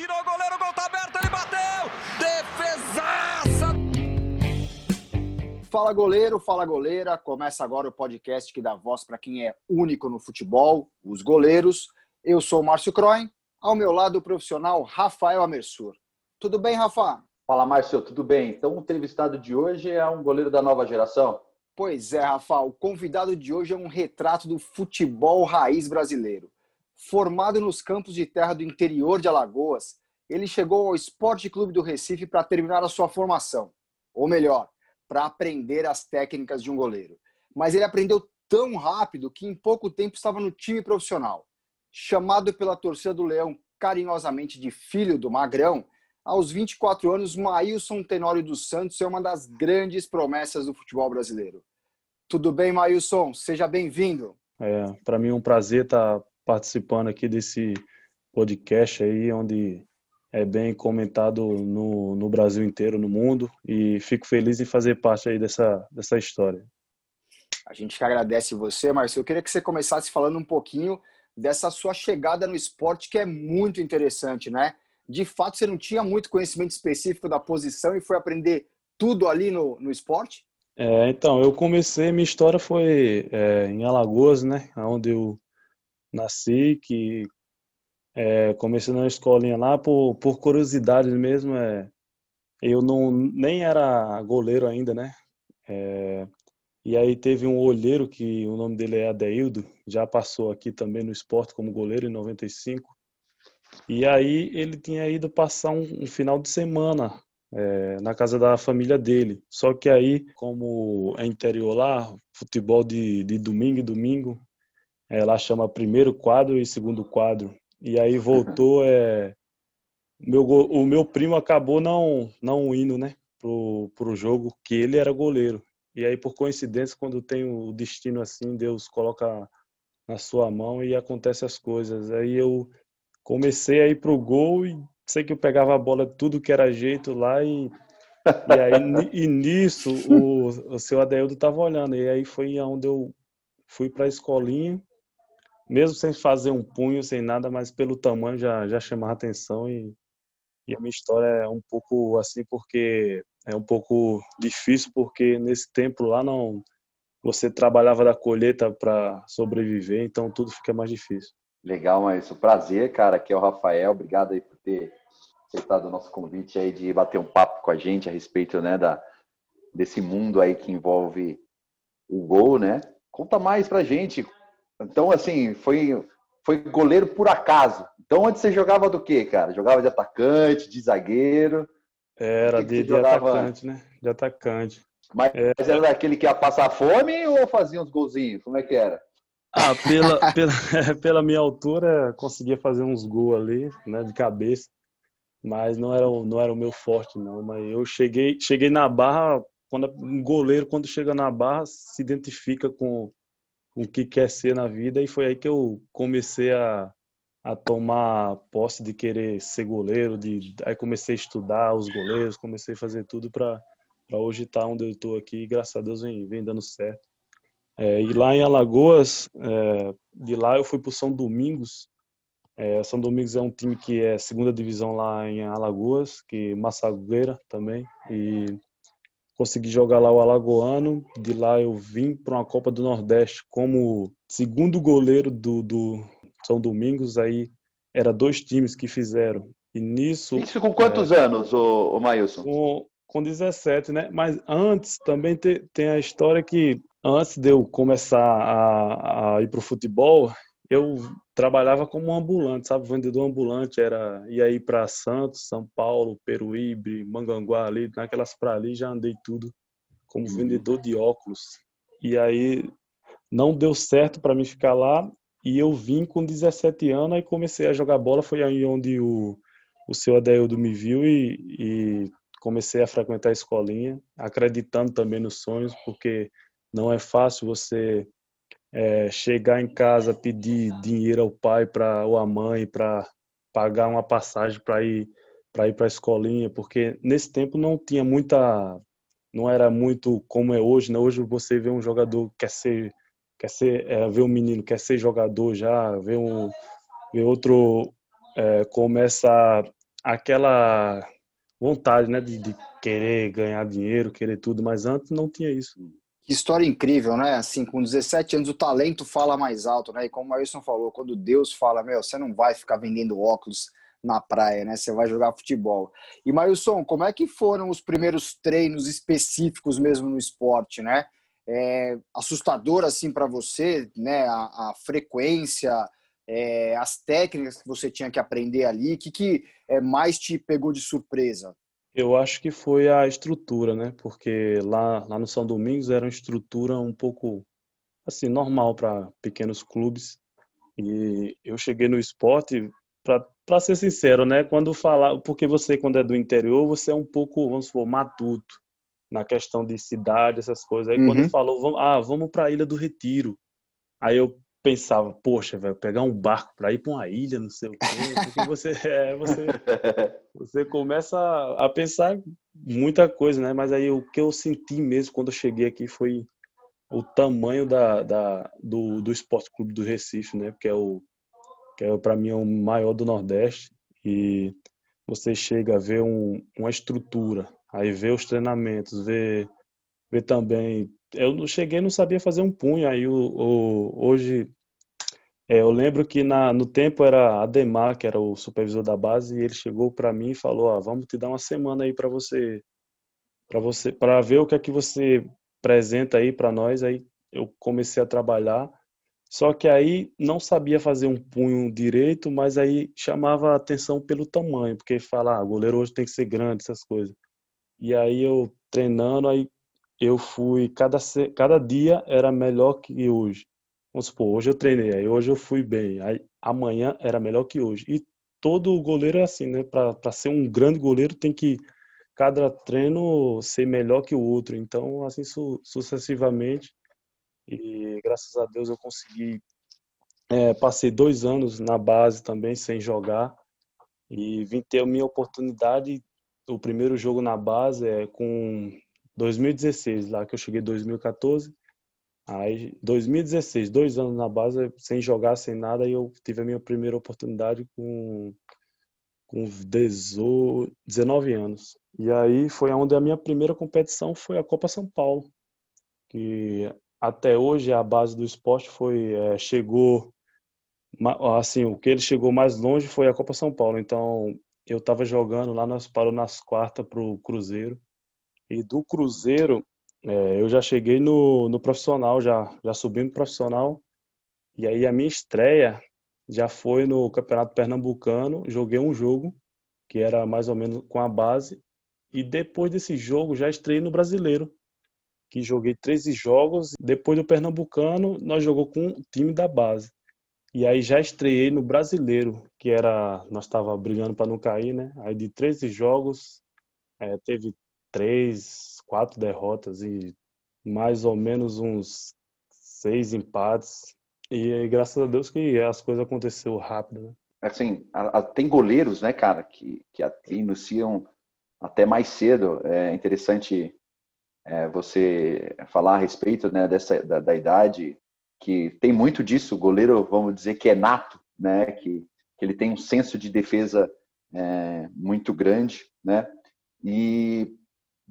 tirou o goleiro, o gol tá aberto, ele bateu! Defesaça! Fala goleiro, fala goleira. Começa agora o podcast que dá voz para quem é único no futebol, os goleiros. Eu sou o Márcio Croin, ao meu lado o profissional Rafael Amersur. Tudo bem, Rafa? Fala, Márcio, tudo bem? Então, o entrevistado de hoje é um goleiro da nova geração? Pois é, Rafa, o convidado de hoje é um retrato do futebol raiz brasileiro. Formado nos campos de terra do interior de Alagoas, ele chegou ao Esporte Clube do Recife para terminar a sua formação. Ou melhor, para aprender as técnicas de um goleiro. Mas ele aprendeu tão rápido que em pouco tempo estava no time profissional. Chamado pela torcida do Leão carinhosamente de filho do Magrão, aos 24 anos, Maílson Tenório dos Santos é uma das grandes promessas do futebol brasileiro. Tudo bem, Maílson? Seja bem-vindo. É, para mim é um prazer estar participando aqui desse podcast aí, onde é bem comentado no, no Brasil inteiro, no mundo, e fico feliz em fazer parte aí dessa, dessa história. A gente que agradece você, Marcelo. Eu queria que você começasse falando um pouquinho dessa sua chegada no esporte, que é muito interessante, né? De fato, você não tinha muito conhecimento específico da posição e foi aprender tudo ali no, no esporte? É, então, eu comecei, minha história foi é, em Alagoas, né? Onde eu nasci, que é, comecei na escolinha lá por, por curiosidade mesmo. É, eu não nem era goleiro ainda, né? É, e aí teve um olheiro que o nome dele é Adeildo, já passou aqui também no esporte como goleiro em 95. E aí ele tinha ido passar um, um final de semana é, na casa da família dele. Só que aí, como é interior lá, futebol de, de domingo e domingo, é, lá chama primeiro quadro e segundo quadro. E aí voltou, é, meu, o meu primo acabou não, não indo, né, pro, pro jogo, que ele era goleiro. E aí, por coincidência, quando tem o destino assim, Deus coloca na sua mão e acontece as coisas. Aí eu comecei a ir pro gol e sei que eu pegava a bola tudo que era jeito lá e, e aí e nisso o, o seu Adeildo estava olhando. E aí foi onde eu fui para a escolinha mesmo sem fazer um punho, sem nada, mas pelo tamanho já, já chamava atenção e, e a minha história é um pouco assim porque é um pouco difícil porque nesse tempo lá não você trabalhava da colheita para sobreviver, então tudo fica mais difícil. Legal, mas o prazer, cara, aqui é o Rafael, obrigado aí por ter aceitado o nosso convite aí de bater um papo com a gente a respeito, né, da desse mundo aí que envolve o gol, né? Conta mais pra gente então, assim, foi, foi goleiro por acaso. Então, antes você jogava do quê, cara? Jogava de atacante, de zagueiro? Era de, de atacante, né? De atacante. Mas, é... mas era daquele que ia passar fome ou fazia uns golzinhos? Como é que era? Ah, pela, pela, pela minha altura, conseguia fazer uns gols ali, né, de cabeça. Mas não era, não era o meu forte, não. Mas eu cheguei, cheguei na barra, quando um goleiro, quando chega na barra, se identifica com, o que quer ser na vida e foi aí que eu comecei a, a tomar posse de querer ser goleiro, de aí comecei a estudar os goleiros, comecei a fazer tudo para hoje estar tá onde eu estou aqui e graças a Deus vem, vem dando certo. É, e lá em Alagoas, é, de lá eu fui para São Domingos. É, São Domingos é um time que é segunda divisão lá em Alagoas, que Massagueira também. E consegui jogar lá o Alagoano. De lá eu vim para uma Copa do Nordeste como segundo goleiro do, do São Domingos. Aí era dois times que fizeram. E nisso. Isso com quantos é, anos, o, o Mailson? Com, com 17, né? Mas antes também te, tem a história que antes de eu começar a, a ir para o futebol, eu trabalhava como ambulante, sabe? Vendedor ambulante, era ia ir para Santos, São Paulo, Peruíbe, Manganguá ali, naquelas para ali já andei tudo como uhum. vendedor de óculos. E aí não deu certo para mim ficar lá e eu vim com 17 anos e comecei a jogar bola, foi aí onde o o seu Adeildo me viu e, e comecei a frequentar a escolinha, acreditando também nos sonhos, porque não é fácil você é, chegar em casa, pedir dinheiro ao pai pra, ou à mãe para pagar uma passagem para ir para ir para a escolinha, porque nesse tempo não tinha muita, não era muito como é hoje. Né? Hoje você vê um jogador quer ser, quer ser, é, vê um menino quer ser jogador já, vê um, vê outro é, começa aquela vontade, né, de, de, querer ganhar dinheiro, querer tudo, mas antes não tinha isso. Que história incrível, né? Assim, com 17 anos o talento fala mais alto, né? E como o Wilson falou, quando Deus fala, meu, você não vai ficar vendendo óculos na praia, né? Você vai jogar futebol. E Mailson, como é que foram os primeiros treinos específicos mesmo no esporte, né? É assustador assim para você, né? A, a frequência, é, as técnicas que você tinha que aprender ali, o que, que é, mais te pegou de surpresa? Eu acho que foi a estrutura, né? Porque lá, lá no São Domingos era uma estrutura um pouco assim normal para pequenos clubes. E eu cheguei no esporte para ser sincero, né? Quando falar, porque você quando é do interior, você é um pouco, vamos supor, matuto na questão de cidade, essas coisas. Aí uhum. quando falou, vamos, ah, vamos para a Ilha do Retiro. Aí eu pensava, poxa, velho, pegar um barco para ir para uma ilha, não sei o quê, porque você, é, você, você começa a pensar muita coisa, né? Mas aí o que eu senti mesmo quando eu cheguei aqui foi o tamanho da, da do, do Esporte Clube do Recife, né? Que é o que é para mim é o maior do Nordeste e você chega a ver um, uma estrutura, aí vê os treinamentos, vê, vê também eu não cheguei, não sabia fazer um punho. Aí o, o hoje é, eu lembro que na, no tempo era Ademar, que era o supervisor da base, e ele chegou para mim e falou: ah, "Vamos te dar uma semana aí para você, para você, para ver o que é que você apresenta aí para nós". Aí eu comecei a trabalhar. Só que aí não sabia fazer um punho direito, mas aí chamava a atenção pelo tamanho, porque fala, ah, goleiro hoje tem que ser grande, essas coisas. E aí eu treinando, aí eu fui, cada, cada dia era melhor que hoje. Vamos supor, hoje eu treinei, aí hoje eu fui bem, aí amanhã era melhor que hoje. E todo goleiro é assim, né? Para ser um grande goleiro tem que cada treino ser melhor que o outro. Então, assim su sucessivamente. E graças a Deus eu consegui. É, passei dois anos na base também sem jogar e vim ter a minha oportunidade. O primeiro jogo na base é com 2016, lá que eu cheguei em 2014. Aí, 2016, dois anos na base, sem jogar, sem nada, e eu tive a minha primeira oportunidade com, com 19 anos. E aí foi onde a minha primeira competição foi a Copa São Paulo, que até hoje a base do esporte foi é, chegou assim o que ele chegou mais longe foi a Copa São Paulo. Então eu estava jogando lá nós parou nas quartas para o Cruzeiro e do Cruzeiro, é, eu já cheguei no, no profissional, já, já subi no profissional. E aí a minha estreia já foi no Campeonato Pernambucano. Joguei um jogo, que era mais ou menos com a base. E depois desse jogo já estreiei no Brasileiro, que joguei 13 jogos. Depois do Pernambucano, nós jogou com o time da base. E aí já estreiei no Brasileiro, que era nós estava brigando para não cair, né? Aí de 13 jogos, é, teve três, quatro derrotas e mais ou menos uns seis empates. E graças a Deus que as coisas aconteceram rápido, né? Assim, a, a, tem goleiros, né, cara, que, que iniciam até mais cedo. É interessante é, você falar a respeito né, dessa, da, da, idade, que tem muito disso. O goleiro, vamos dizer que é nato, né, que, que ele tem um senso de defesa é, muito grande, né? E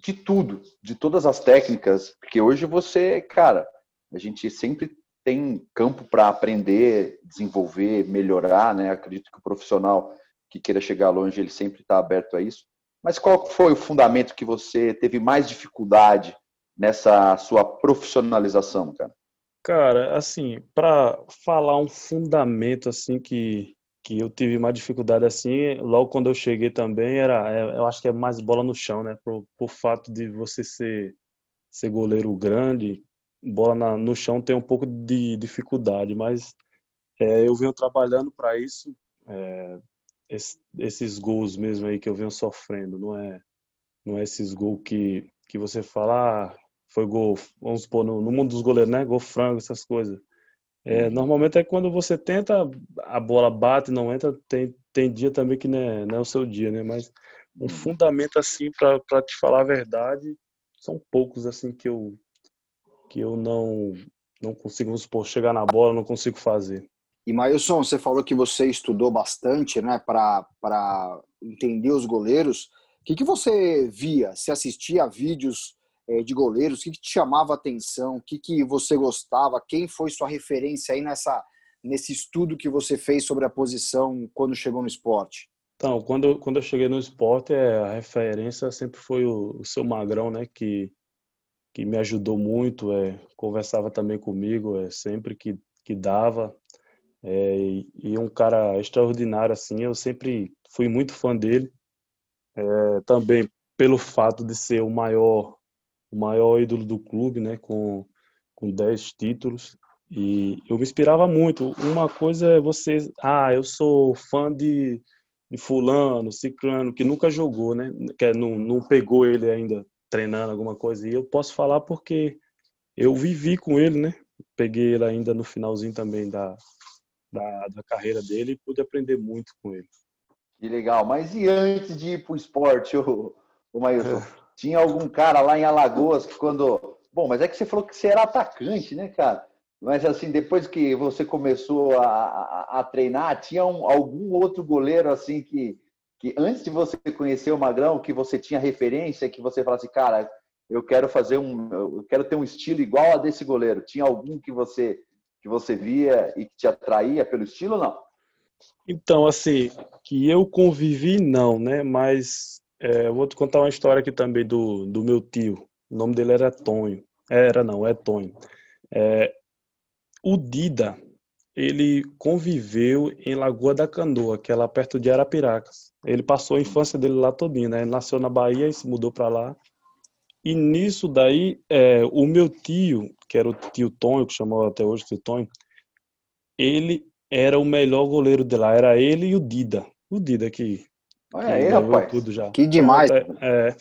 de tudo, de todas as técnicas, porque hoje você, cara, a gente sempre tem campo para aprender, desenvolver, melhorar, né? Acredito que o profissional que queira chegar longe, ele sempre está aberto a isso. Mas qual foi o fundamento que você teve mais dificuldade nessa sua profissionalização, cara? Cara, assim, para falar um fundamento assim que que eu tive mais dificuldade assim, logo quando eu cheguei também, era, é, eu acho que é mais bola no chão, né? Por, por fato de você ser, ser goleiro grande, bola na, no chão tem um pouco de dificuldade, mas é, eu venho trabalhando para isso, é, esse, esses gols mesmo aí que eu venho sofrendo, não é, não é esses gols que, que você fala, ah, foi gol, vamos supor, no, no mundo dos goleiros, né? Gol frango, essas coisas. É, normalmente é quando você tenta, a bola bate, não entra, tem, tem dia também que não é, não é o seu dia, né? Mas um uhum. fundamento assim, para te falar a verdade, são poucos assim que eu que eu não não consigo, vamos supor, chegar na bola, não consigo fazer. E Mailson, você falou que você estudou bastante, né, para entender os goleiros. O que, que você via? Você assistia a vídeos de goleiros? O que, que te chamava a atenção? O que, que você gostava? Quem foi sua referência aí nessa, nesse estudo que você fez sobre a posição quando chegou no esporte? Então, quando, quando eu cheguei no esporte, é, a referência sempre foi o, o seu Magrão, né? Que, que me ajudou muito, é, conversava também comigo, é, sempre que, que dava. É, e, e um cara extraordinário, assim, eu sempre fui muito fã dele. É, também pelo fato de ser o maior, o maior ídolo do clube, né? Com, com 10 títulos. E eu me inspirava muito. Uma coisa é você, ah, eu sou fã de de fulano, ciclano, que nunca jogou, né? Que não, não pegou ele ainda treinando alguma coisa. E eu posso falar porque eu vivi com ele, né? Peguei ele ainda no finalzinho também da, da, da carreira dele e pude aprender muito com ele. Que legal. Mas e antes de ir para o esporte, o, o Mailson? Tinha algum cara lá em Alagoas que quando... Bom, mas é que você falou que você era atacante, né, cara? Mas assim, depois que você começou a, a, a treinar, tinha um, algum outro goleiro assim que, que antes de você conhecer o Magrão, que você tinha referência, que você falasse, cara, eu quero fazer um, eu quero ter um estilo igual a desse goleiro. Tinha algum que você que você via e que te atraía pelo estilo, não? Então, assim, que eu convivi não, né? Mas é, vou te contar uma história aqui também do, do meu tio. O nome dele era Tonho. Era não, é Tonho. É, o Dida, ele conviveu em Lagoa da Canoa, que é lá perto de Arapiracas. Ele passou a infância dele lá todinha, né? Ele nasceu na Bahia e se mudou para lá. E nisso daí, é, o meu tio, que era o tio Tonho, que chamou até hoje tio Tonho, ele era o melhor goleiro de lá. Era ele e o Dida. O Dida que, Olha aí, rapaz. tudo já. Que demais. É, é,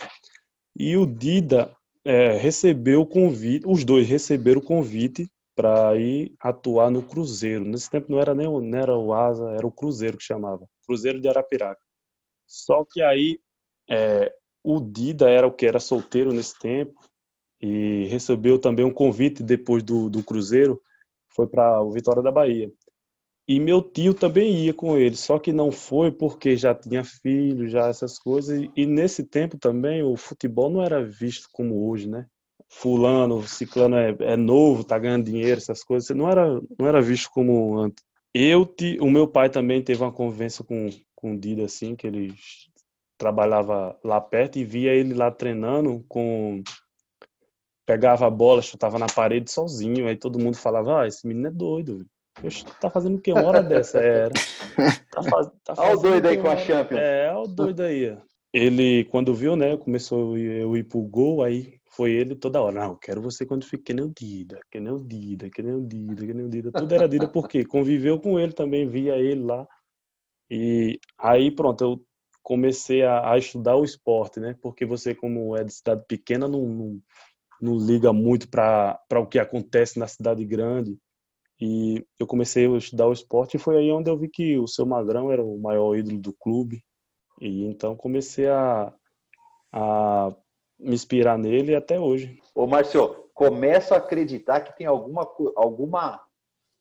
e o Dida é, recebeu o convite, os dois receberam o convite para ir atuar no Cruzeiro. Nesse tempo não era nem o, não era o Asa, era o Cruzeiro que chamava, Cruzeiro de Arapiraca. Só que aí é, o Dida era o que era solteiro nesse tempo e recebeu também um convite depois do, do Cruzeiro, foi para o Vitória da Bahia. E meu tio também ia com ele, só que não foi porque já tinha filho, já essas coisas. E, nesse tempo também o futebol não era visto como hoje, né? fulano, ciclano é, é novo, tá ganhando dinheiro, essas coisas, não era, não era visto como antes. Eu, o meu pai também teve uma convivência com, com o Dida, assim, que ele trabalhava lá perto e via ele lá treinando com pegava a bola, chutava na parede sozinho, aí todo mundo falava, ah, esse menino é doido, tá fazendo o que uma hora dessa? Era. Tá, faz, tá Olha o doido aí com a Champions. É, olha o doido aí. Ele, quando viu, né, começou eu ir pro gol, aí foi ele toda hora. Não, quero você quando fique que nem o Dida, que nem o Dida, que nem o Dida, que nem o Dida. Tudo era Dida porque conviveu com ele também, via ele lá. E aí, pronto, eu comecei a, a estudar o esporte, né? Porque você, como é de cidade pequena, não, não, não liga muito para o que acontece na cidade grande. E eu comecei a estudar o esporte e foi aí onde eu vi que o seu Magrão era o maior ídolo do clube. E então comecei a, a me inspirar nele até hoje. Ô, Márcio, começo a acreditar que tem alguma alguma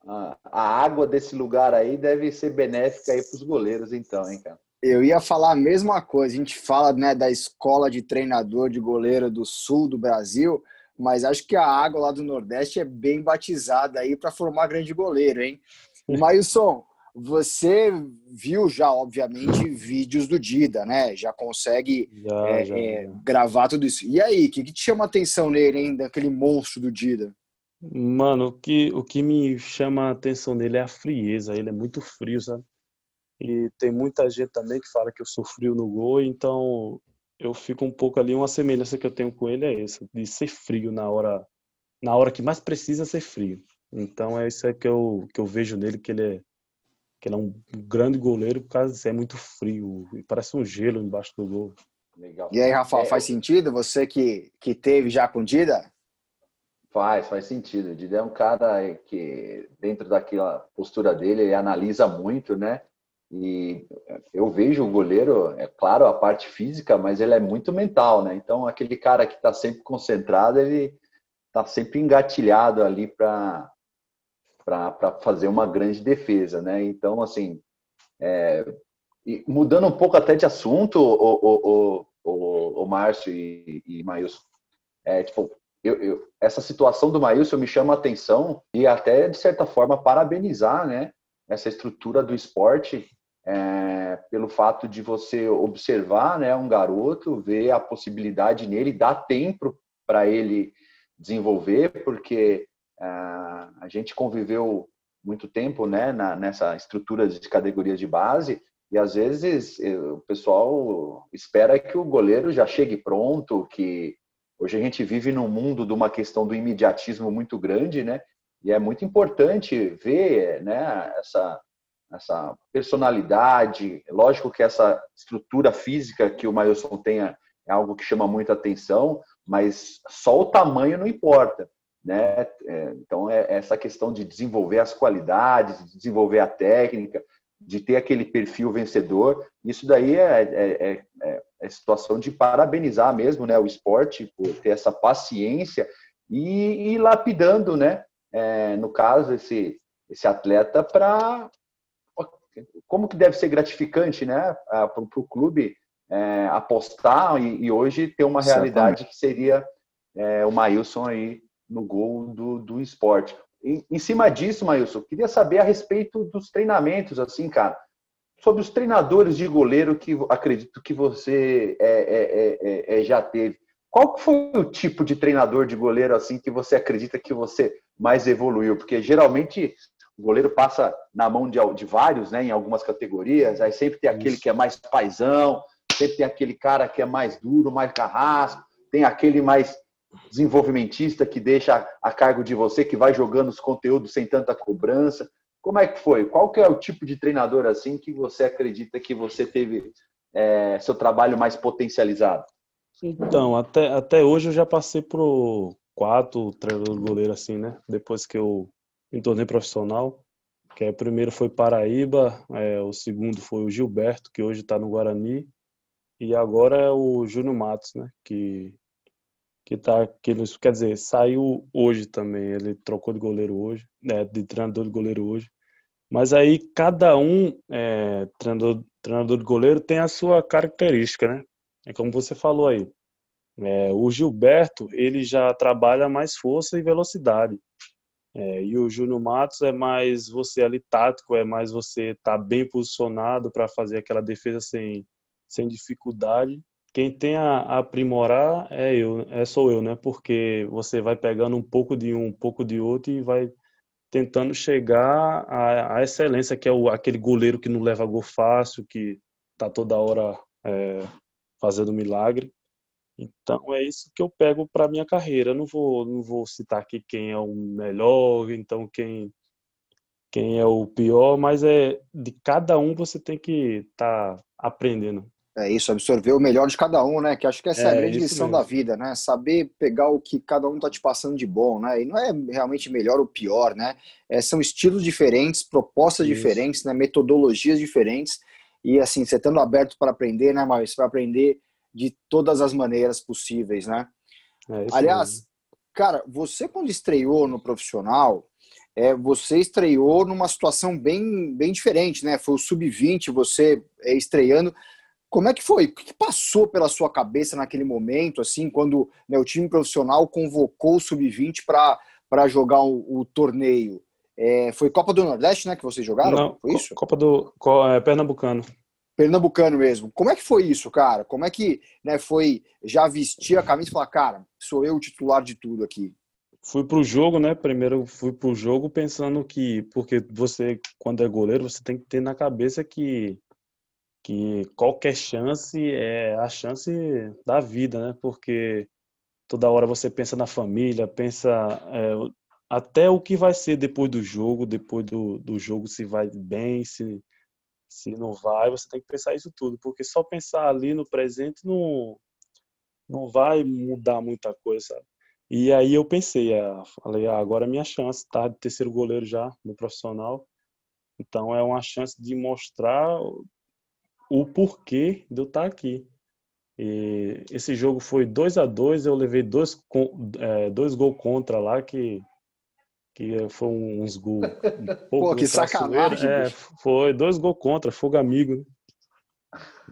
a, água desse lugar aí deve ser benéfica aí para os goleiros, então, hein, cara? Eu ia falar a mesma coisa. A gente fala né, da escola de treinador de goleiro do sul do Brasil, mas acho que a água lá do Nordeste é bem batizada aí para formar grande goleiro, hein? Mailson, você viu já, obviamente, vídeos do Dida, né? Já consegue já, é, já, é, gravar tudo isso. E aí, o que, que, te chama a atenção nele, hein? Daquele monstro do Dida? Mano, o que, o que me chama a atenção nele é a frieza. Ele é muito frio, sabe? E tem muita gente também que fala que eu sou frio no gol, então eu fico um pouco ali. Uma semelhança que eu tenho com ele é essa, de ser frio na hora, na hora que mais precisa ser frio. Então é isso que eu, que eu vejo nele, que ele é que ele é um grande goleiro por causa disso, é muito frio, parece um gelo embaixo do gol. Legal. E aí, Rafael, é, faz sentido? Você que, que teve já com o Dida? Faz, faz sentido. O Dida é um cara que, dentro daquela postura dele, ele analisa muito, né? E eu vejo o goleiro, é claro, a parte física, mas ele é muito mental, né? Então, aquele cara que está sempre concentrado, ele está sempre engatilhado ali para fazer uma grande defesa, né? Então, assim, é, mudando um pouco até de assunto, o, o, o, o, Márcio e, e Maílson, é, tipo, eu, eu, essa situação do Maílson me chama a atenção e até, de certa forma, parabenizar, né? Essa estrutura do esporte é, pelo fato de você observar né, um garoto, ver a possibilidade nele, dar tempo para ele desenvolver, porque ah, a gente conviveu muito tempo né, na, nessa estrutura de categorias de base e às vezes eh, o pessoal espera que o goleiro já chegue pronto, que hoje a gente vive num mundo de uma questão do imediatismo muito grande, né? E é muito importante ver né, essa, essa personalidade. Lógico que essa estrutura física que o Mailson tenha é algo que chama muita atenção, mas só o tamanho não importa. Né? É, então, é essa questão de desenvolver as qualidades, de desenvolver a técnica, de ter aquele perfil vencedor, isso daí é, é, é, é, é situação de parabenizar mesmo né, o esporte por ter essa paciência e ir lapidando, né, é, no caso, esse, esse atleta para como que deve ser gratificante né, para o clube é, apostar e, e, hoje ter uma realidade que seria é, o Maílson aí no gol do, do esporte. Em, em cima disso, Maílson, queria saber a respeito dos treinamentos, assim, cara, sobre os treinadores de goleiro que acredito que você é, é, é, é já teve. Qual foi o tipo de treinador de goleiro assim que você acredita que você mais evoluiu? Porque geralmente o goleiro passa na mão de, de vários, né, em algumas categorias, aí sempre tem aquele que é mais paisão, sempre tem aquele cara que é mais duro, mais carrasco, tem aquele mais desenvolvimentista que deixa a cargo de você, que vai jogando os conteúdos sem tanta cobrança. Como é que foi? Qual que é o tipo de treinador assim que você acredita que você teve é, seu trabalho mais potencializado? Então, até, até hoje eu já passei por quatro treinadores goleiro assim, né? Depois que eu me tornei profissional, que é, primeiro foi Paraíba, é, o segundo foi o Gilberto, que hoje está no Guarani, e agora é o Júnior Matos, né? Que que tá que quer dizer saiu hoje também ele trocou de goleiro hoje né, de treinador de goleiro hoje mas aí cada um é, treinador treinador de goleiro tem a sua característica né é como você falou aí é, o Gilberto ele já trabalha mais força e velocidade é, e o Júnior Matos é mais você ali tático é mais você tá bem posicionado para fazer aquela defesa sem sem dificuldade quem tem a aprimorar é eu, é sou eu, né? Porque você vai pegando um pouco de um, um pouco de outro e vai tentando chegar à, à excelência, que é o, aquele goleiro que não leva gol fácil, que tá toda hora é, fazendo milagre. Então é isso que eu pego para minha carreira. Eu não vou, não vou citar aqui quem é o melhor, então quem quem é o pior, mas é de cada um você tem que estar tá aprendendo. É isso, absorver o melhor de cada um, né? Que acho que essa é, é a grande lição mesmo. da vida, né? Saber pegar o que cada um tá te passando de bom, né? E não é realmente melhor ou pior, né? É, são estilos diferentes, propostas isso. diferentes, né? Metodologias diferentes. E assim, você estando aberto para aprender, né, Mas Você vai aprender de todas as maneiras possíveis, né? É Aliás, mesmo. cara, você quando estreou no profissional, é, você estreou numa situação bem, bem diferente, né? Foi o sub-20, você é, estreando. Como é que foi? O que passou pela sua cabeça naquele momento, assim, quando né, o time profissional convocou o Sub-20 para jogar o, o torneio? É, foi Copa do Nordeste, né, que vocês jogaram? Não, foi isso? Copa do é, Pernambucano. Pernambucano mesmo. Como é que foi isso, cara? Como é que né, foi já vestir a camisa e falar, cara, sou eu o titular de tudo aqui? Fui pro jogo, né? Primeiro fui pro jogo pensando que, porque você, quando é goleiro, você tem que ter na cabeça que que qualquer chance é a chance da vida, né? Porque toda hora você pensa na família, pensa é, até o que vai ser depois do jogo, depois do, do jogo se vai bem, se, se não vai, você tem que pensar isso tudo, porque só pensar ali no presente não, não vai mudar muita coisa? E aí eu pensei, ah, falei, ah, agora é minha chance, tá? De terceiro goleiro já no profissional. Então é uma chance de mostrar o porquê de eu estar aqui. E esse jogo foi 2 a 2 eu levei dois, é, dois gols contra lá que, que foi uns gols um pouco Pô, que sacanagem. É, foi dois gols contra, fogo amigo. Né?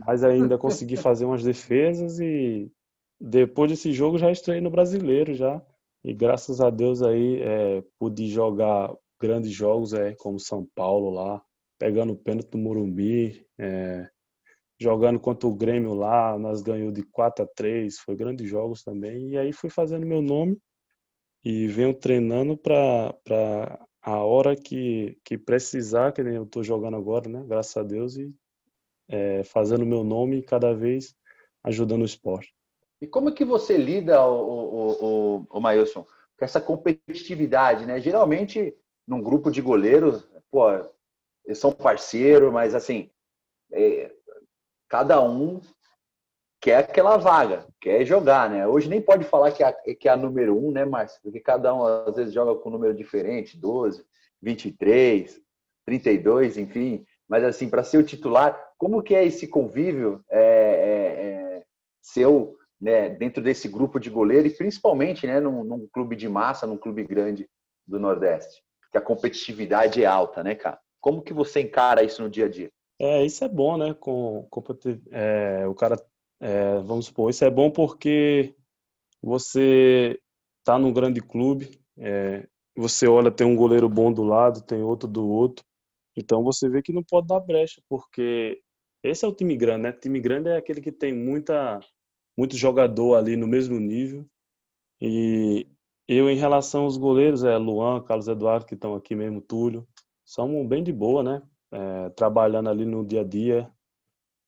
Mas ainda consegui fazer umas defesas e depois desse jogo já estreiei no Brasileiro já. E graças a Deus aí é, pude jogar grandes jogos é, como São Paulo lá, pegando o pênalti do Morumbi, é, jogando contra o Grêmio lá, nós ganhamos de 4 a 3, foi grandes jogos também. E aí fui fazendo meu nome e venho treinando para a hora que, que precisar, que nem eu estou jogando agora, né? Graças a Deus, e é, fazendo meu nome e cada vez ajudando o esporte. E como é que você lida, o, o, o, o Mailson, com essa competitividade, né? Geralmente, num grupo de goleiros, pô, eles são parceiros, mas assim, é, cada um quer aquela vaga, quer jogar, né? Hoje nem pode falar que é, que é a número um, né, Márcio? Porque cada um às vezes joga com um número diferente, 12, 23, 32, enfim. Mas assim, para ser o titular, como que é esse convívio é, é, é, seu né, dentro desse grupo de goleiro e principalmente né, num, num clube de massa, num clube grande do Nordeste? Que a competitividade é alta, né, cara? Como que você encara isso no dia a dia? É, isso é bom, né? Com, com é, o cara é, vamos supor, isso é bom porque você está num grande clube, é, você olha, tem um goleiro bom do lado, tem outro do outro, então você vê que não pode dar brecha, porque esse é o time grande, né? O time grande é aquele que tem muita, muito jogador ali no mesmo nível. E eu, em relação aos goleiros, é Luan, Carlos Eduardo, que estão aqui mesmo, Túlio, são bem de boa, né? É, trabalhando ali no dia a dia,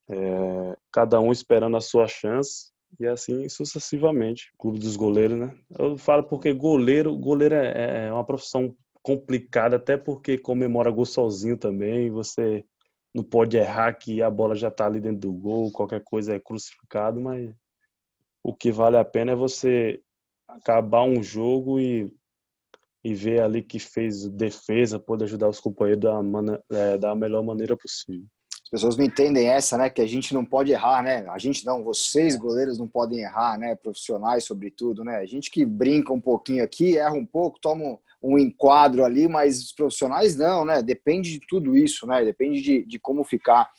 é, cada um esperando a sua chance e assim sucessivamente. Clube dos goleiros, né? Eu falo porque goleiro, goleiro é, é uma profissão complicada, até porque comemora gol sozinho também, você não pode errar que a bola já está ali dentro do gol, qualquer coisa é crucificado, mas o que vale a pena é você acabar um jogo e, e ver ali que fez defesa, pode ajudar os companheiros da, é, da melhor maneira possível. As pessoas não entendem essa, né? Que a gente não pode errar, né? A gente não, vocês goleiros não podem errar, né? Profissionais, sobretudo, né? A gente que brinca um pouquinho aqui, erra um pouco, toma um enquadro ali, mas os profissionais não, né? Depende de tudo isso, né? Depende de, de como ficar.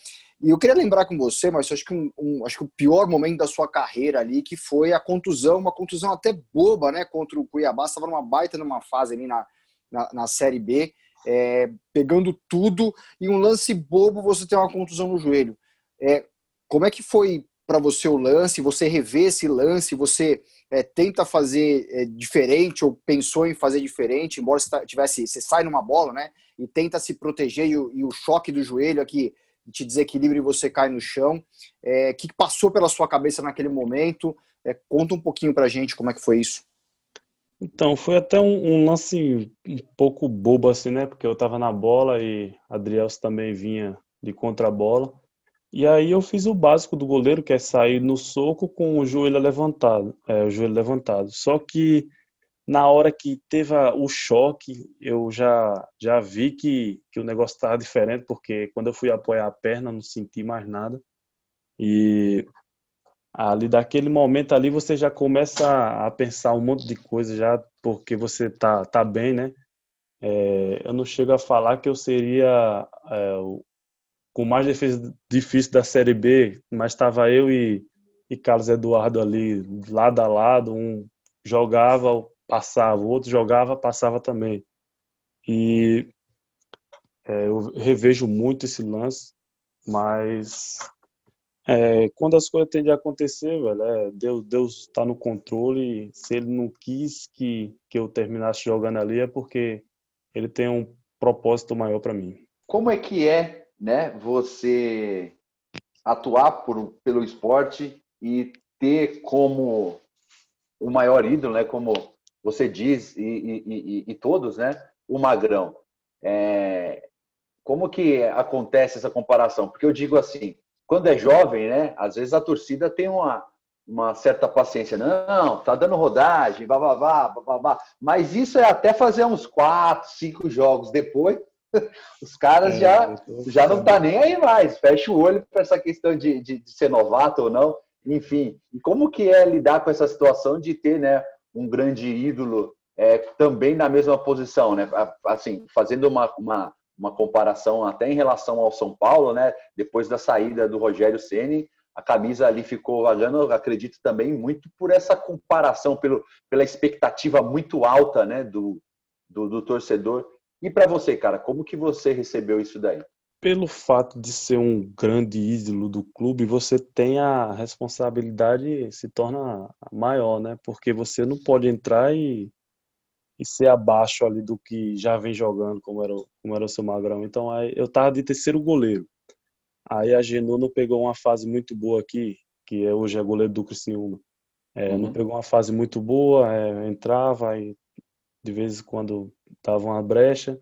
E eu queria lembrar com você, mas acho que, um, um, acho que o pior momento da sua carreira ali, que foi a contusão, uma contusão até boba, né? Contra o Cuiabá, estava numa baita numa fase ali na, na, na Série B é, pegando tudo e um lance bobo você tem uma contusão no joelho. É, como é que foi para você o lance? Você revê esse lance? Você é, tenta fazer é, diferente ou pensou em fazer diferente? Embora você tivesse, você sai numa bola, né? E tenta se proteger e o, e o choque do joelho aqui te desequilibra e você cai no chão. O é, que passou pela sua cabeça naquele momento? É, conta um pouquinho para gente como é que foi isso. Então, foi até um, um, lance um pouco bobo assim, né? Porque eu tava na bola e Adrielso também vinha de contra a bola. E aí eu fiz o básico do goleiro, que é sair no soco com o joelho levantado, é, o joelho levantado. Só que na hora que teve o choque, eu já já vi que, que o negócio estava diferente, porque quando eu fui apoiar a perna, não senti mais nada. E ali daquele momento ali você já começa a pensar um monte de coisa já porque você tá tá bem né? É, eu não chego a falar que eu seria é, o, com mais defesa difícil da série B mas estava eu e, e Carlos Eduardo ali lado a lado um jogava passava o outro jogava passava também. E é, eu revejo muito esse lance mas é, quando as coisas tendem a acontecer, velho, é, Deus Deus está no controle. Se ele não quis que, que eu terminasse jogando ali, é porque ele tem um propósito maior para mim. Como é que é, né, você atuar por, pelo esporte e ter como o maior ídolo, né, como você diz e, e, e, e todos, né, o Magrão. É, como que acontece essa comparação? Porque eu digo assim, quando é jovem, né? Às vezes a torcida tem uma, uma certa paciência. Não, tá dando rodagem, bababá, bababá. Mas isso é até fazer uns quatro, cinco jogos depois. Os caras é, já, já não tá nem aí mais. Fecha o olho para essa questão de, de, de, ser novato ou não. Enfim, e como que é lidar com essa situação de ter né, um grande ídolo é, também na mesma posição, né? Assim, fazendo uma, uma, uma comparação até em relação ao São Paulo, né? Depois da saída do Rogério Ceni, a camisa ali ficou valendo, acredito também muito por essa comparação, pelo, pela expectativa muito alta, né? Do, do, do torcedor. E para você, cara, como que você recebeu isso daí? Pelo fato de ser um grande ídolo do clube, você tem a responsabilidade se torna maior, né? Porque você não pode entrar e e ser abaixo ali do que já vem jogando, como era, como era o seu Magrão. Então, aí, eu tava de terceiro goleiro. Aí a não pegou uma fase muito boa aqui, que é, hoje é goleiro do Criciúma. É, uhum. Não pegou uma fase muito boa, é, entrava e de vez em quando tava uma brecha.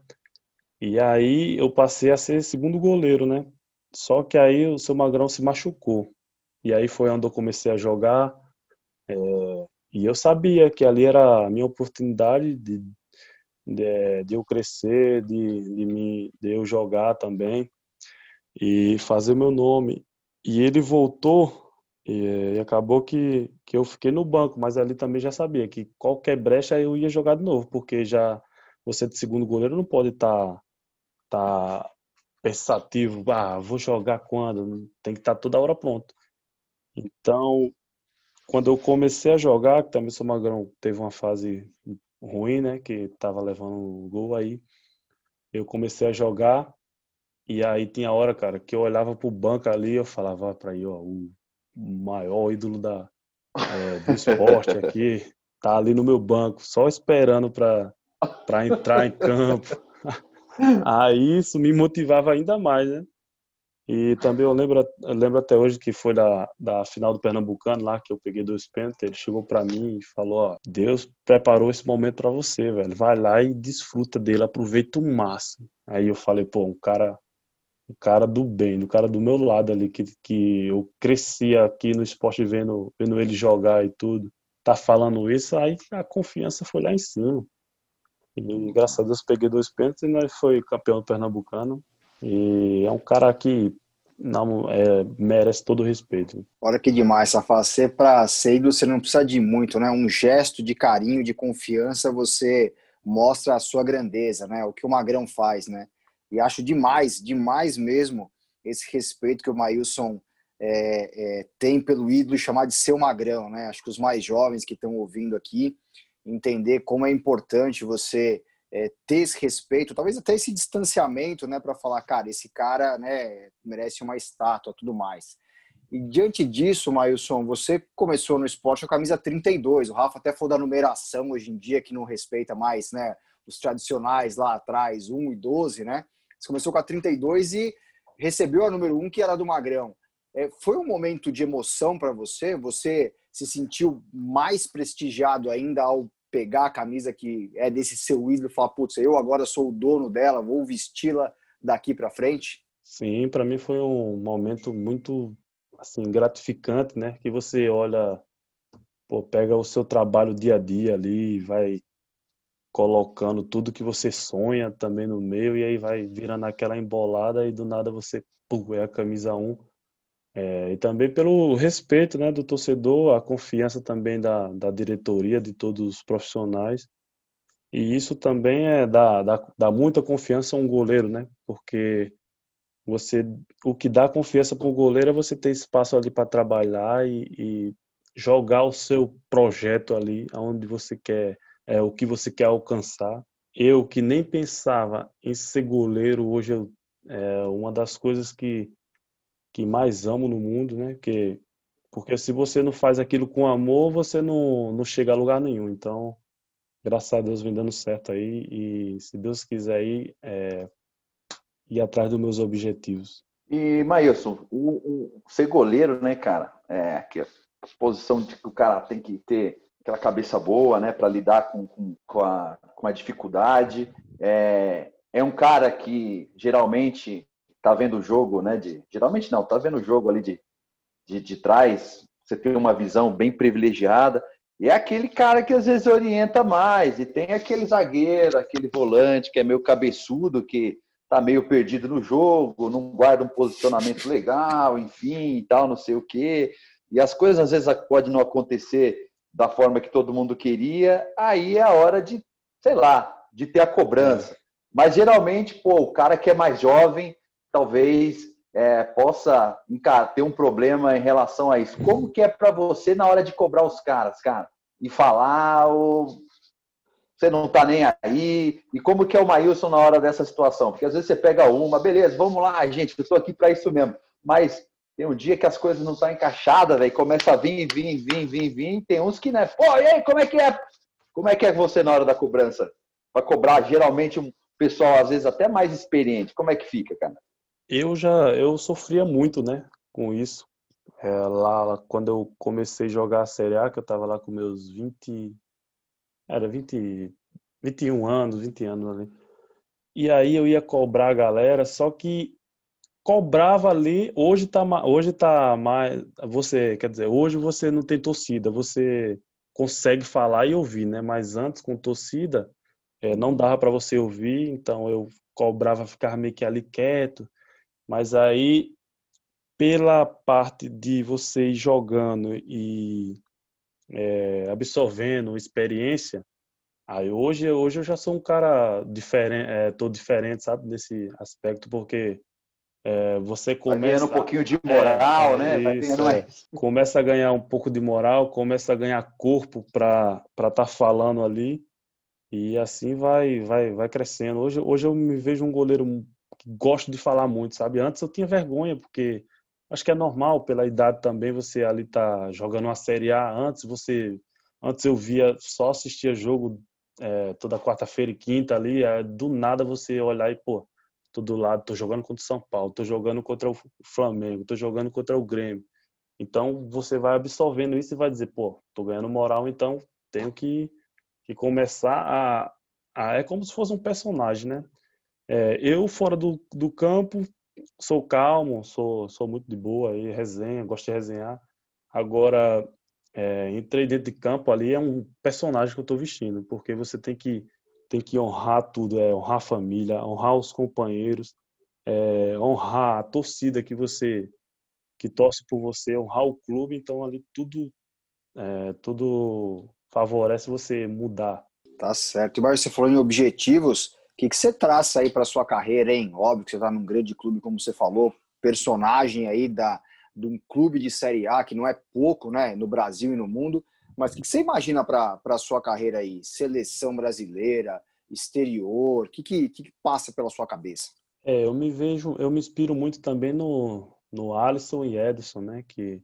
E aí eu passei a ser segundo goleiro, né? Só que aí o seu Magrão se machucou. E aí foi onde eu comecei a jogar. É, e eu sabia que ali era a minha oportunidade de, de, de eu crescer, de, de, me, de eu jogar também e fazer meu nome. E ele voltou e, e, acabou que, que eu fiquei no banco, mas ali também já sabia que qualquer brecha eu ia jogar de novo, porque já você de segundo goleiro não pode estar tá, tá pensativo, ah, vou jogar quando? Tem que estar tá toda hora pronto. Então, quando eu comecei a jogar, que também o Magrão teve uma fase ruim, né? Que tava levando o gol aí. Eu comecei a jogar e aí tinha hora, cara, que eu olhava pro banco ali eu falava para aí, ó, o maior ídolo da, é, do esporte aqui tá ali no meu banco, só esperando para entrar em campo. Aí isso me motivava ainda mais, né? E também eu lembro, eu lembro até hoje que foi da, da final do Pernambucano lá que eu peguei dois pênaltis. Ele chegou para mim e falou: Ó, Deus preparou esse momento para você, velho. Vai lá e desfruta dele, aproveita o máximo. Aí eu falei: pô, um cara, um cara do bem, um cara do meu lado ali, que, que eu cresci aqui no esporte vendo, vendo ele jogar e tudo, tá falando isso, aí a confiança foi lá em cima. E graças a Deus peguei dois pênaltis e nós foi campeão do Pernambucano. E é um cara que não é, merece todo o respeito. Olha que demais, Safá. Você, para ser ídolo, você não precisa de muito, né? Um gesto de carinho, de confiança, você mostra a sua grandeza, né? O que o Magrão faz, né? E acho demais, demais mesmo, esse respeito que o Maílson é, é, tem pelo ídolo chamar de seu Magrão, né? Acho que os mais jovens que estão ouvindo aqui entender como é importante você é, ter esse respeito, talvez até esse distanciamento, né, para falar, cara, esse cara, né, merece uma estátua, tudo mais. E diante disso, Mailson, você começou no esporte com a camisa 32. O Rafa até falou da numeração hoje em dia, que não respeita mais, né, os tradicionais lá atrás, 1 e 12, né? Você começou com a 32 e recebeu a número 1, que era do Magrão. É, foi um momento de emoção para você? Você se sentiu mais prestigiado ainda ao pegar a camisa que é desse seu ídolo e falar, putz, eu agora sou o dono dela, vou vesti-la daqui para frente? Sim, para mim foi um momento muito assim gratificante, né? Que você olha, pô, pega o seu trabalho dia a dia ali, vai colocando tudo que você sonha também no meio e aí vai virando aquela embolada e do nada você, pô, é a camisa 1 é, e também pelo respeito né, do torcedor, a confiança também da, da diretoria, de todos os profissionais. E isso também é dá, dá, dá muita confiança a um goleiro, né? Porque você o que dá confiança para o goleiro é você ter espaço ali para trabalhar e, e, jogar o seu projeto ali, aonde você quer, é, o que você quer alcançar. Eu que nem pensava em ser goleiro, hoje eu, é uma das coisas que que mais amo no mundo, né? Que, porque se você não faz aquilo com amor, você não, não chega a lugar nenhum. Então, graças a Deus vem dando certo aí e se Deus quiser ir, é, ir atrás dos meus objetivos. E, Maílson, o, o, ser goleiro, né, cara, é que a posição de que o cara tem que ter aquela cabeça boa, né, para lidar com, com, com, a, com a dificuldade. É, é um cara que geralmente tá vendo o jogo, né? De, geralmente não, tá vendo o jogo ali de, de, de trás, você tem uma visão bem privilegiada. E é aquele cara que às vezes orienta mais. E tem aquele zagueiro, aquele volante que é meio cabeçudo, que tá meio perdido no jogo, não guarda um posicionamento legal, enfim, tal, não sei o quê. E as coisas às vezes podem não acontecer da forma que todo mundo queria, aí é a hora de, sei lá, de ter a cobrança. Mas geralmente, pô, o cara que é mais jovem, talvez é, possa ter um problema em relação a isso. Como que é para você na hora de cobrar os caras, cara? E falar, ou você não tá nem aí? E como que é o Maílson na hora dessa situação? Porque às vezes você pega uma, beleza, vamos lá, gente, eu estou aqui para isso mesmo. Mas tem um dia que as coisas não estão encaixadas, velho, começa a vir, vir, vir, vir, vir. Tem uns que, né? Pô, e aí, como é que é? Como é que é você na hora da cobrança? Para cobrar geralmente um pessoal, às vezes, até mais experiente. Como é que fica, cara? Eu já, eu sofria muito, né, com isso. É, lá, quando eu comecei a jogar a Série A, que eu tava lá com meus 20, era 20, 21 anos, 20 anos ali. E aí eu ia cobrar a galera, só que cobrava ali, hoje tá, hoje tá mais, você, quer dizer, hoje você não tem torcida, você consegue falar e ouvir, né? Mas antes com torcida, é, não dava para você ouvir, então eu cobrava ficar meio que ali quieto. Mas aí, pela parte de você ir jogando e é, absorvendo experiência, aí hoje, hoje eu já sou um cara diferente, é, tô diferente, sabe, nesse aspecto, porque é, você começa. Vai um pouquinho de moral, é, né? Isso, é. Começa a ganhar um pouco de moral, começa a ganhar corpo para estar tá falando ali. E assim vai, vai, vai crescendo. Hoje, hoje eu me vejo um goleiro gosto de falar muito, sabe? Antes eu tinha vergonha, porque acho que é normal pela idade também você ali tá jogando uma Série A. Antes você. Antes eu via, só assistia jogo é, toda quarta-feira e quinta ali. É, do nada você olhar e, pô, tô do lado, tô jogando contra o São Paulo, tô jogando contra o Flamengo, tô jogando contra o Grêmio. Então você vai absorvendo isso e vai dizer, pô, tô ganhando moral, então tenho que, que começar a, a, É como se fosse um personagem, né? É, eu, fora do, do campo, sou calmo, sou, sou muito de boa, aí, resenha, gosto de resenhar. Agora, é, entrei dentro de campo ali, é um personagem que eu estou vestindo, porque você tem que tem que honrar tudo, é honrar a família, honrar os companheiros, é, honrar a torcida que você que torce por você, honrar o clube, então ali tudo é, tudo favorece você mudar. Tá certo. E Mário, você falou em objetivos, que, que você traça aí para sua carreira, hein? Óbvio que você está num grande clube, como você falou, personagem aí da, de um clube de Série A, que não é pouco, né, no Brasil e no mundo. Mas o que você imagina para a sua carreira aí? Seleção brasileira, exterior? O que, que, que, passa pela sua cabeça? É, eu me vejo, eu me inspiro muito também no, no Alisson e Edson, né? Que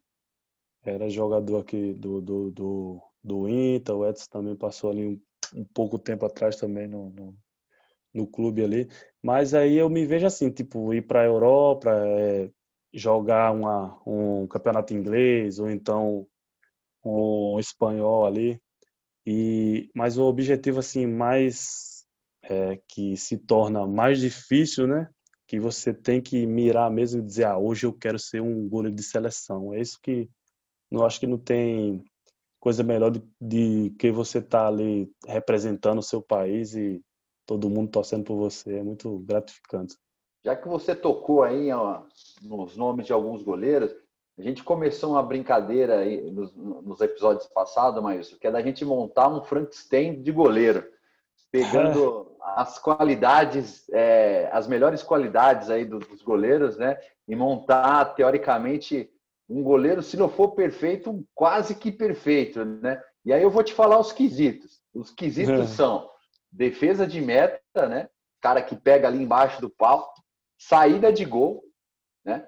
era jogador aqui do, do, do, do Inter, o Edson também passou ali um, um pouco tempo atrás também no, no, no, clube ali. Mas aí eu me vejo assim, tipo, ir para a Europa, é, jogar uma, um campeonato inglês, ou então um espanhol ali. E mas o objetivo assim mais é, que se torna mais difícil, né? Que você tem que mirar mesmo e dizer, ah, hoje eu quero ser um goleiro de seleção. É isso que eu acho que não tem coisa melhor de, de que você tá ali representando o seu país e todo mundo torcendo por você. É muito gratificante. Já que você tocou aí ó, nos nomes de alguns goleiros, a gente começou uma brincadeira aí nos, nos episódios passados, mas que é da gente montar um Frankenstein de goleiro, pegando as qualidades, é, as melhores qualidades aí dos, dos goleiros, né? E montar teoricamente um goleiro, se não for perfeito, quase que perfeito, né? E aí eu vou te falar os quesitos. Os quesitos são defesa de meta, né? Cara que pega ali embaixo do pau, saída de gol, né?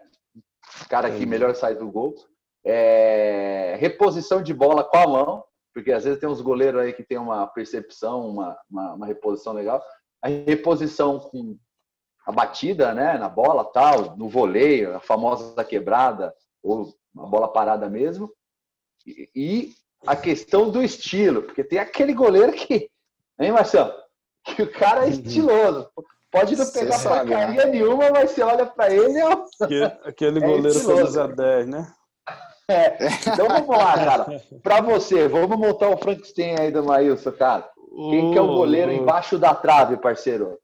cara que melhor sai do gol. É, reposição de bola com a mão, porque às vezes tem uns goleiros aí que tem uma percepção, uma, uma, uma reposição legal. A reposição com a batida né, na bola, tal, no voleio, a famosa quebrada, ou uma bola parada mesmo. E, e a questão do estilo, porque tem aquele goleiro que, hein, Marcelo? Que o cara é uhum. estiloso. Pode não pegar né? nenhuma, mas você olha para ele. É aquele, aquele é goleiro camisa 10, né? É. Então vamos lá, cara. Para você, vamos montar o Frankenstein aí do Maílson, cara. Quem que é o goleiro embaixo da trave, parceiro?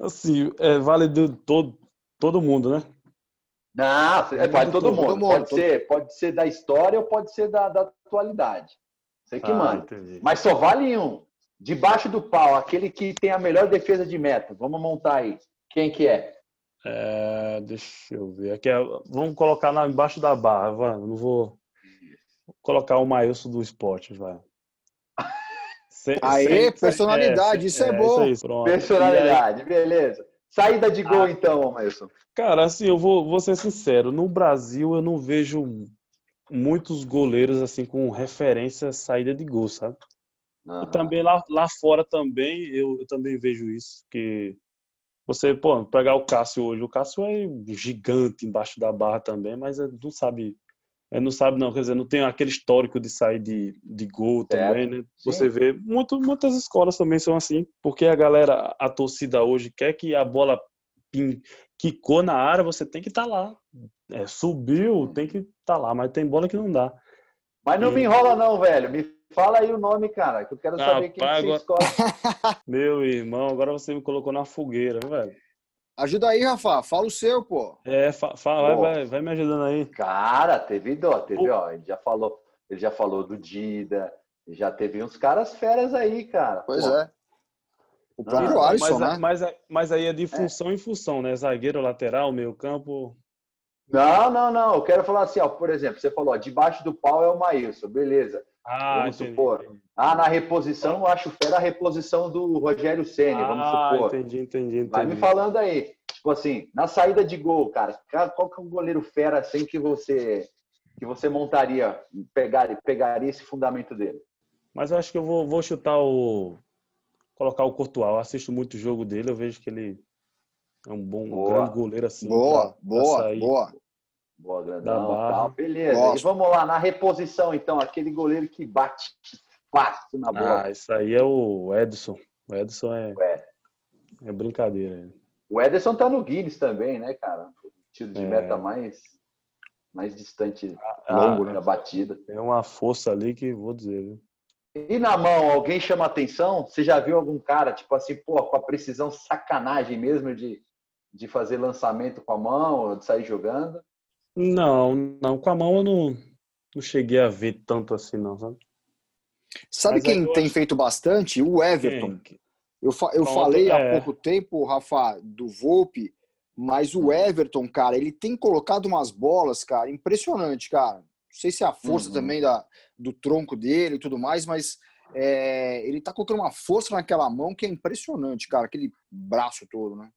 Assim, é, vale de todo, todo mundo, né? Não, é, vale todo, todo mundo. mundo. Pode, todo... Ser, pode ser da história ou pode ser da, da atualidade. Você que Ah, manda. entendi. Mas só vale um. Debaixo do pau, aquele que tem a melhor defesa de meta. Vamos montar aí. Quem que é? É, deixa eu ver. Aqui é- vamos colocar lá embaixo da barra, vai. Não vou vou colocar o Maílson do esporte, vai. Sem- Aê, sem- personalidade, isso é bom. aí, pronto. E aí, Personalidade, beleza. Saída de gol, então, Mailson. cara, assim, eu vou, vou ser sincero. No Brasil, eu não vejo muitos goleiros assim com referência à saída de gol, sabe? E também lá, lá fora também, eu, eu também vejo isso, que você, pô, pegar o Cássio hoje, o Cássio é gigante embaixo da barra também, mas não sabe, não sabe não, quer dizer, não tem aquele histórico de sair de, de gol também, né? Você vê, muito, muitas escolas também são assim, porque a galera, a torcida hoje quer que a bola pin- quicou na área, você tem que estar lá. É, subiu, tem que estar lá, mas tem bola que não dá. Mas não me enrola, não, velho. Me fala aí o nome, cara, que eu quero saber quem Rapaz, que você escolhe. Meu irmão, agora você me colocou na fogueira, velho. Ajuda aí, Rafa. Fala o seu, pô. É, fa, fa- vai, Pô. vai, vai me ajudando aí. Cara, teve dó, teve, ó. Ele já falou, ele já falou do Dida, já teve uns caras feras aí, cara. Pois Pô, é. O próprio Ah, Alisson, mas, né? mas, mas aí é de função em função, né? Zagueiro, lateral, meio campo. Não, não, não. Eu quero falar assim, ó. Por exemplo, você falou, ó, debaixo do pau é o Maílson, beleza. Ah, Vamos entendi. supor. Ah, na reposição, eu acho fera a reposição do Rogério vamos Ah, supor. entendi, entendi, entendi. Vai me falando aí. Tipo assim, na saída de gol, cara, ca- qual que é o goleiro fera assim que você que você montaria, pegaria, pegaria esse fundamento dele? Mas eu acho que eu vou, vou chutar o. Colocar o Courtois. Eu assisto muito o jogo dele, eu vejo que ele é um bom, um grande goleiro assim. Boa, pra- pra boa, sair. boa. Boa, grandão, tal. Beleza. Gosto. E vamos lá, na reposição, então, aquele goleiro que bate fácil na bola. Ah, isso aí é o Edson. O Edson é, Ué. é brincadeira. O Ederson tá no Guinness também, né, cara? O tiro de É. meta mais, mais distante, Ah, longo na batida. É uma força ali que vou dizer, viu? E na mão, alguém chama atenção? Você já viu algum cara, tipo assim, pô, com a precisão sacanagem mesmo de, de fazer lançamento com a mão, ou de sair jogando? Não, não, com a mão eu não, não cheguei a ver tanto assim, não, sabe? Sabe Mas quem tem acho- feito bastante? O Everton. Quem? Eu, fa- eu Pronto, falei há é. pouco tempo, Rafa, do Volpe, mas o Everton, cara, ele tem colocado umas bolas, cara, impressionante, cara. Não sei se é a força Uhum. também da, do tronco dele e tudo mais, mas é, ele tá colocando uma força naquela mão que é impressionante, cara, aquele braço todo, né?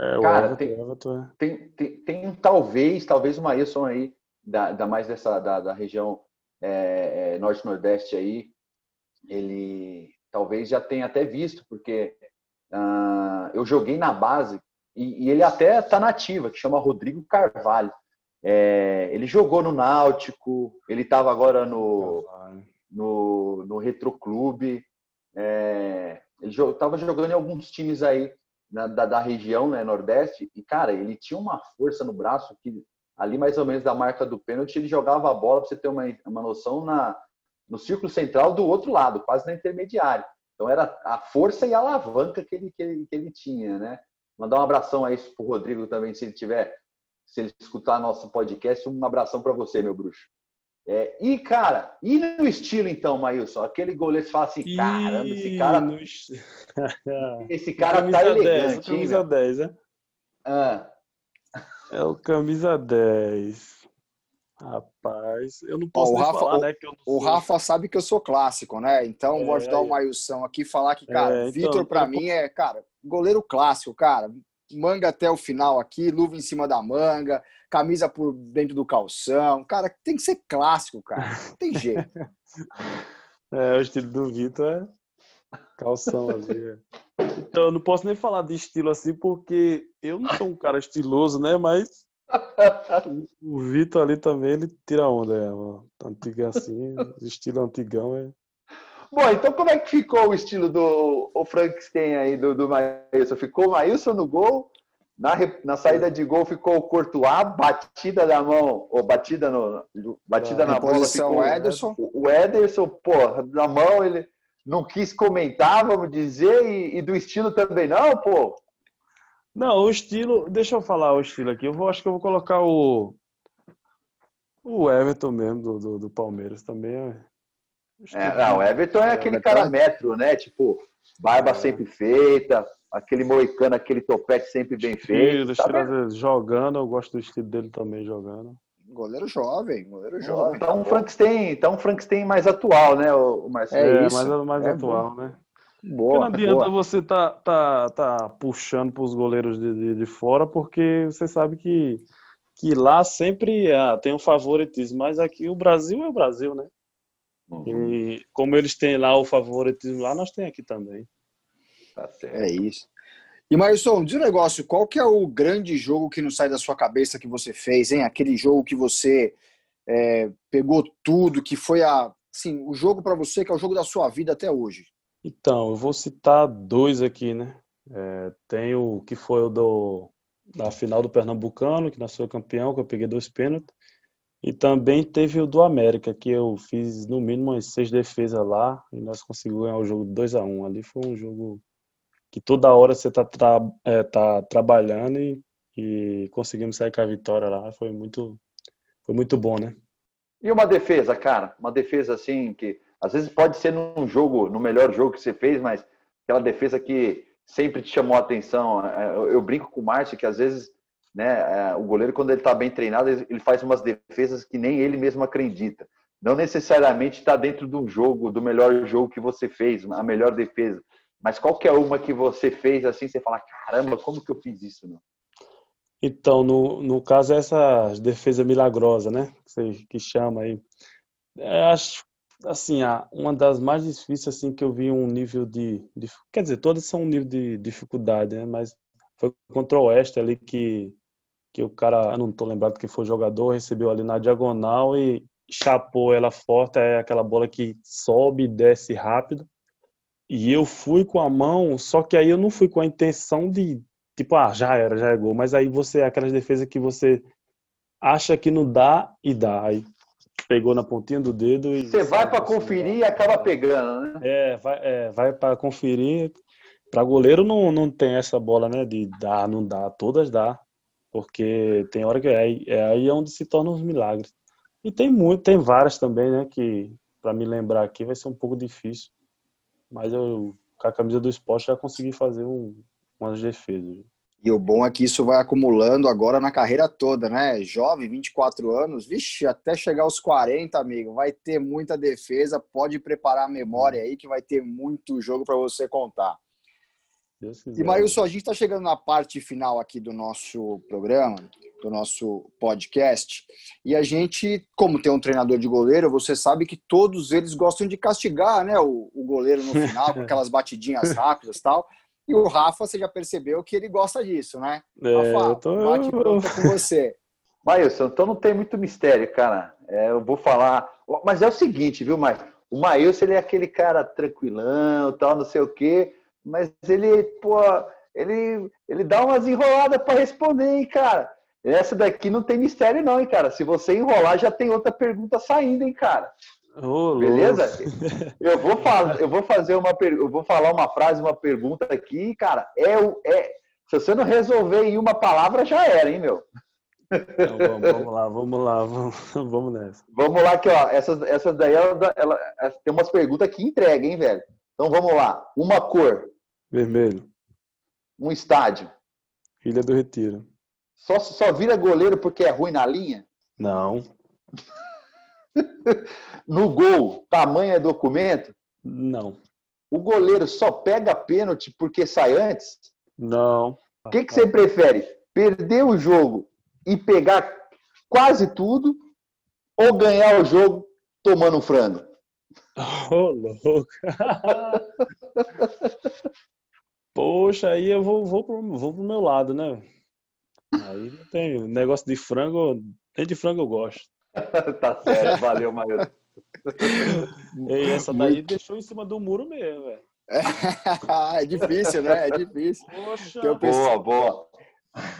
É, o Cara, Everton, tem- Everton é. Tem, tem, tem talvez, talvez o Maílson aí, da, da mais dessa, da, da região é, é, norte-nordeste aí, ele talvez já tenha até visto, porque ah, eu joguei na base e, e ele até tá nativa, que chama Rodrigo Carvalho. É, ele jogou no Náutico, ele estava agora no, no, no Retro Clube. É, ele estava jogando em alguns times aí na- da, da região, né, Nordeste, e, cara, ele tinha uma força no braço que ali mais ou menos da marca do pênalti, ele jogava a bola, para você ter uma, uma noção, na, no círculo central do outro lado, quase na intermediária. Então era a força e a alavanca que ele, que ele, que ele tinha, né? Mandar um abração aí pro Rodrigo também, se ele tiver, se ele escutar nosso podcast, um abração para você, meu bruxo. É, e, cara, e no estilo, então, Maílson? Aquele goleiro que fala assim, caramba, esse cara, esse cara tá camisa 10, o elegante, hein, camisa meu? 10, né? Ah, É o camisa 10. Rapaz, eu não Ó, posso nem Rafa- falar, o- né? Que eu não O sou- Rafa sabe que eu sou clássico, né? Então vou É, ajudar o. Mailson aqui e falar que, cara, É, então, Vitor pra eu mim é, cara, goleiro clássico, cara. Manga até o final aqui, luva em cima da manga, camisa por dentro do calção. Cara, tem que ser clássico, cara. Não tem jeito. É, o estilo do Vitor é calção ali. é. Então, eu não posso nem falar de estilo assim, porque eu não sou um cara estiloso, né? Mas o Vitor ali também, ele tira onda. É. Antiga assim, estilo antigão é. Bom, então como é que ficou o estilo do o Frankenstein aí do, do Maílson? Ficou o Maílson no gol, na, na saída de gol ficou o Courtois, batida na mão, ou batida, no, batida Na na bola ficou Ederson. o o Ederson, pô, na mão ele não quis comentar, vamos dizer, e, e do estilo também não, pô. Não, o estilo. Deixa eu falar o estilo aqui. Eu vou, acho que eu vou colocar o. O Everton mesmo, do, do, do Palmeiras também. É, É, não, o Everton é aquele cara metro, né? Tipo, barba é. sempre feita, aquele moicano, aquele topete sempre bem feito. Tá jogando, eu gosto do estilo dele também jogando. Goleiro jovem, goleiro jovem. Tá um Frankenstein, tá um Frankenstein mais atual, né, o Marcelo? É, é mais, mais é atual, bom. né? Boa, não adianta boa. você tá, tá, tá puxando para os goleiros de, de, de, fora, porque você sabe que, que lá sempre ah, tem um favoritismo, mas aqui o Brasil é o Brasil, né? Uhum. E como eles têm lá o favoritismo lá, nós temos aqui também. Tá é isso. E Mailson, diz um negócio, qual que é o grande jogo que não sai da sua cabeça que você fez, hein? Aquele jogo que você é, pegou tudo, que foi a, assim, o jogo para você que é o jogo da sua vida até hoje. Então, eu vou citar dois aqui, né? É, tem o que foi o do, da final do Pernambucano, que foi campeão, que eu peguei dois pênaltis. E também teve o do América, que eu fiz no mínimo umas seis defesas lá e nós conseguimos ganhar o jogo 2 a 1 um. Ali foi um jogo que toda hora você tá, tra é, tá trabalhando e, e conseguimos sair com a vitória lá. Foi muito, foi muito bom, né? E uma defesa, cara? Uma defesa assim que às vezes pode ser num jogo, no melhor jogo que você fez, mas aquela defesa que sempre te chamou a atenção. É, eu, brinco com o Márcio que às vezes né, é, o goleiro, quando ele está bem treinado, ele faz umas defesas que nem ele mesmo acredita. Não necessariamente está dentro do jogo, do melhor jogo que você fez, a melhor defesa. Mas qualquer uma que você fez assim, você fala, caramba, como que eu fiz isso? Não? Então, no, no caso, essa defesa milagrosa, né? Que, você, que chama aí. É, acho, assim, uma das mais difíceis, assim, que eu vi um nível de, de Quer dizer, todas são um nível de dificuldade, né? Mas foi contra o Oeste ali que, que o cara, não estou lembrado quem foi o jogador, recebeu ali na diagonal e chapou ela forte, é aquela bola que sobe e desce rápido. E eu fui com a mão, só que aí eu não fui com a intenção de, tipo, ah, já era, já é gol. Mas aí você, aquelas defesas que você acha que não dá e dá. Aí pegou na pontinha do dedo e. Você vai para conferir e acaba pegando, né? É, vai, é, vai para conferir. Para goleiro não, não tem essa bola, né? De dar, não dá. Todas dá. Porque tem hora que é, é aí é onde se tornam os milagres. E tem muito, tem várias também, né? Que para me lembrar aqui vai ser um pouco difícil. Mas eu, com a camisa do esporte, já consegui fazer um, umas defesas. E o bom é que isso vai acumulando agora na carreira toda, né? Jovem, 24 anos, vixe, até chegar aos 40, amigo, vai ter muita defesa. Pode preparar a memória aí que vai ter muito jogo para você contar. E Mailson, a gente está chegando na parte final aqui do nosso programa, do nosso podcast, e a gente, como tem um treinador de goleiro, você sabe que todos eles gostam de castigar né, o, o goleiro no final, com aquelas batidinhas rápidas e tal. E o Rafa, você já percebeu que ele gosta disso, né? É, Rafa, tô... bate pronta com você. Mailson, então não tem muito mistério, cara. É, eu vou falar. Mas é o seguinte, viu, Mailson? O Mailson, ele é aquele cara tranquilão, tal, não sei o quê mas ele, pô, ele, ele dá umas enroladas para responder, hein, cara. Essa daqui não tem mistério, não, hein, cara. Se você enrolar, já tem outra pergunta saindo, hein, cara. Oh, Beleza? Eu vou, falar, eu vou fazer uma eu vou falar uma frase, uma pergunta aqui, cara. É o é, se você não resolver em uma palavra, já era, hein, meu? Então, vamos, vamos, lá, vamos lá, vamos, vamos nessa. Vamos lá, que ó, essas, essas daí ela, ela, tem umas perguntas que entrega, hein, velho? Então vamos lá. Uma cor. Vermelho. Um estádio. Ilha do Retiro. Só, só vira goleiro porque é ruim na linha? Não. no gol, tamanho é documento? Não. O goleiro só pega pênalti porque sai antes? Não. O que, que você prefere? Perder o jogo e pegar quase tudo ou ganhar o jogo tomando um frango? Ô, oh, louco. Poxa, aí eu vou, vou, pro, vou pro meu lado, né? Aí não tem negócio de frango, nem de frango eu gosto. tá certo, valeu, Maio. E essa daí Muito... deixou em cima do muro mesmo, velho. É difícil, né? É difícil. Poxa. Boa, boa.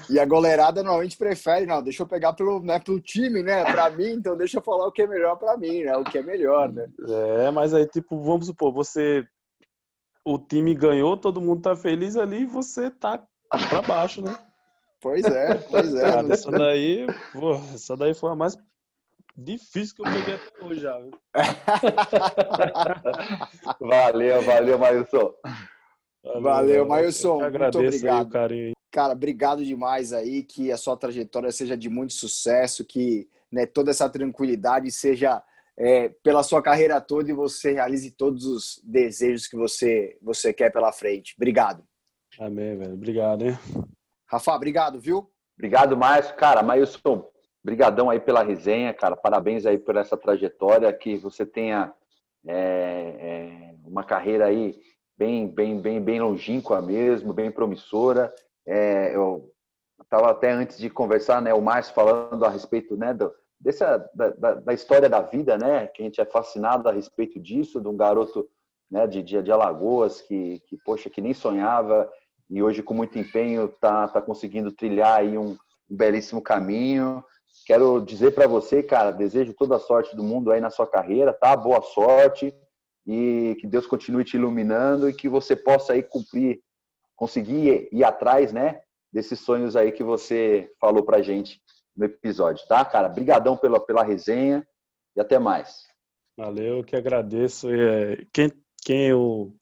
E a goleirada normalmente prefere, não, deixa eu pegar pelo, né, pelo time, né? Pra mim, então deixa eu falar o que é melhor pra mim, né? O que é melhor, né? É, mas aí, tipo, vamos supor, você. O time ganhou, todo mundo tá feliz ali e você tá pra baixo, né? Pois é, pois é. essa daí, pô, essa daí foi a mais difícil que eu peguei até hoje já. valeu, valeu, Mailson. Valeu, valeu Mailson. Muito obrigado. o carinho. Cara, obrigado demais aí, que a sua trajetória seja de muito sucesso, que né, toda essa tranquilidade seja é, pela sua carreira toda e você realize todos os desejos que você, você quer pela frente. Obrigado. Amém, velho. Obrigado, hein? Rafa, obrigado, viu? Obrigado, Márcio. Cara, Mailson, brigadão aí pela resenha, cara. Parabéns aí por essa trajetória, que você tenha é, é, uma carreira aí bem, bem, bem, bem longínqua mesmo, bem promissora. É, eu estava até antes de conversar, né, o Márcio falando a respeito, né, do, dessa, da, da, da, história da vida, né, que a gente é fascinado a respeito disso, de um garoto, né, de, de, de Alagoas que, que, poxa, que nem sonhava e hoje com muito empenho tá, tá conseguindo trilhar aí um, um belíssimo caminho. Quero dizer para você, cara, desejo toda a sorte do mundo aí na sua carreira, tá? Boa sorte e que Deus continue te iluminando e que você possa aí cumprir, conseguir ir atrás, né, desses sonhos aí que você falou pra gente no episódio, tá, cara? Brigadão pela, pela resenha e até mais. Valeu, que agradeço. É, quem, quem o,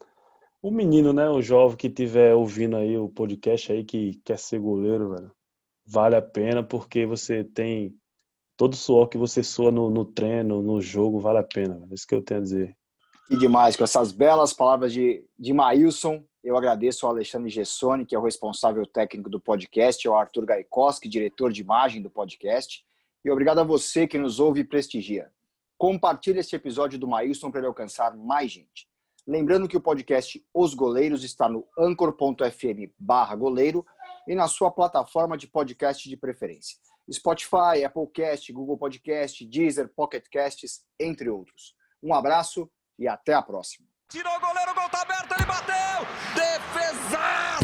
o menino, né, o jovem que estiver ouvindo aí o podcast aí, que quer ser goleiro, velho, vale a pena porque você tem todo o suor que você soa no, no treino, no jogo, vale a pena. Velho. É isso que eu tenho a dizer. E demais, com essas belas palavras de, de Maílson, eu agradeço ao Alexandre Gessoni, que é o responsável técnico do podcast, ao Arthur Gaikoski, diretor de imagem do podcast, e obrigado a você que nos ouve e prestigia. Compartilhe este episódio do Maílson para ele alcançar mais gente. Lembrando que o podcast Os Goleiros está no anchor.fm goleiro e na sua plataforma de podcast de preferência. Spotify, Applecast, Google Podcast, Deezer, Pocket Casts, entre outros. Um abraço e até a próxima. Tirou o goleiro, o gol tá aberto, ele bateu! Defesa!